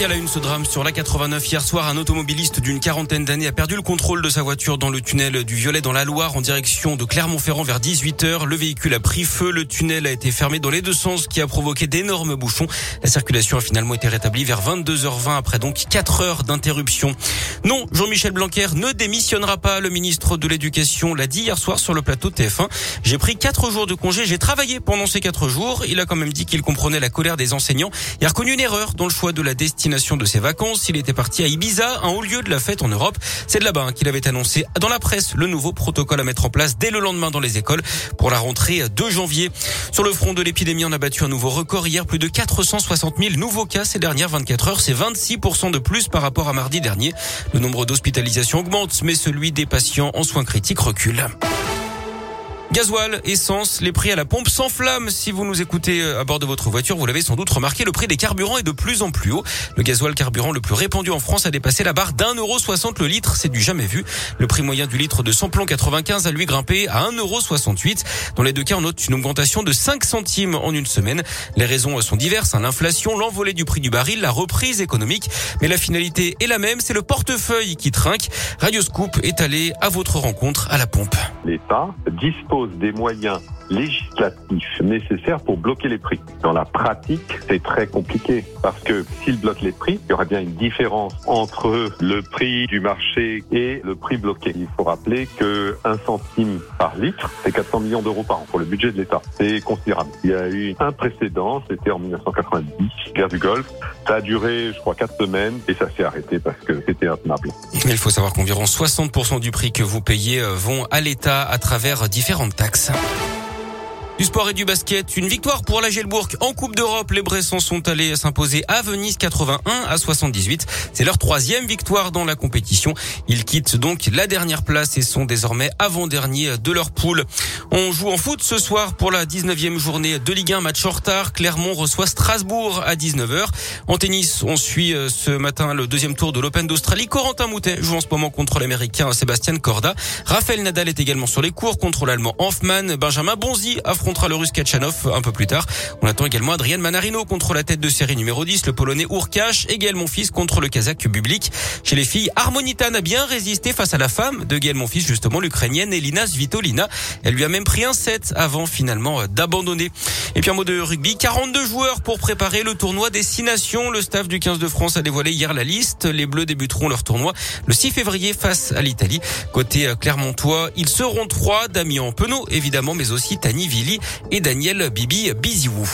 Et à la une, ce drame sur la 89 hier soir, un automobiliste d'une quarantaine d'années a perdu le contrôle de sa voiture dans le tunnel du Violet dans la Loire en direction de Clermont-Ferrand vers 18 h Le véhicule a pris feu, le tunnel a été fermé dans les deux sens, qui a provoqué d'énormes bouchons. La circulation a finalement été rétablie vers 22h20 après donc 4 heures d'interruption. Non, Jean-Michel Blanquer ne démissionnera pas. Le ministre de l'Éducation l'a dit hier soir sur le plateau TF1. J'ai pris 4 jours de congé, j'ai travaillé pendant ces 4 jours. Il a quand même dit qu'il comprenait la colère des enseignants Il a reconnu une erreur dans le choix de la destination de ses vacances. Il était parti à Ibiza, un haut lieu de la fête en Europe. C'est de là-bas qu'il avait annoncé dans la presse le nouveau protocole à mettre en place dès le lendemain dans les écoles pour la rentrée de janvier. Sur le front de l'épidémie, on a battu un nouveau record hier, plus de 460 000 nouveaux cas ces dernières 24 heures. C'est 26% de plus par rapport à mardi dernier. Le nombre d'hospitalisations augmente, mais celui des patients en soins critiques recule. Gasoil, essence, les prix à la pompe s'enflamment. Si vous nous écoutez euh, à bord de votre voiture, vous l'avez sans doute remarqué, le prix des carburants est de plus en plus haut. Le gasoil carburant le plus répandu en France a dépassé la barre d'un euro le litre. C'est du jamais vu. Le prix moyen du litre de samplon 95 a lui grimpé à un euro soixante-huit. Dans les deux cas, on note une augmentation de 5 centimes en une semaine. Les raisons sont diverses. Hein. L'inflation, l'envolée du prix du baril, la reprise économique. Mais la finalité est la même. C'est le portefeuille qui trinque. Radio Scoop est allé à votre rencontre à la pompe. Des moyens législatifs nécessaires pour bloquer les prix. Dans la pratique, c'est très compliqué parce que s'il bloque les prix, il y aura bien une différence entre le prix du marché et le prix bloqué. Il faut rappeler que un centime par litre, c'est 400 millions d'euros par an pour le budget de l'État. C'est considérable. Il y a eu un précédent, c'était en 1990, guerre du Golfe. Ça a duré, je crois, quatre semaines et ça s'est arrêté parce que c'était intenable. Il faut savoir qu'environ 60% du prix que vous payez euh, vont à l'État à travers différentes Tax. Du sport et du basket, une victoire pour la Gelbourg en Coupe d'Europe. Les Bressons sont allés s'imposer à Venise 81 à 78. C'est leur troisième victoire dans la compétition. Ils quittent donc la dernière place et sont désormais avant-dernier de leur poule. On joue en foot ce soir pour la 19e journée de Ligue 1, match en retard. Clermont reçoit Strasbourg à 19h. En tennis, on suit euh, ce matin le deuxième tour de l'Open d'Australie. Corentin Moutet joue en ce moment contre l'Américain Sébastien Corda. Raphaël Nadal est également sur les cours contre l'Allemand Hoffmann. Benjamin Bonzi affronte contre le russe Kachanov un peu plus tard. On attend également Adrien Manarino contre la tête de série numéro 10, le polonais Urkash, et Gaël Monfils contre le kazakh Bublik. Chez les filles, Harmonita n'a bien résisté face à la femme de Gaël Monfils, justement l'Ukrainienne Elina Svitolina. Elle lui a même pris un set avant finalement d'abandonner. Et puis un mot de rugby, 42 joueurs pour préparer le tournoi des 6 nations. Le staff du 15 de France a dévoilé hier la liste. Les Bleus débuteront leur tournoi le 6 février face à l'Italie. Côté Clermontois, ils seront trois, Damien Penaud évidemment, mais aussi Tani Vili et Daniel Bibi Biziou.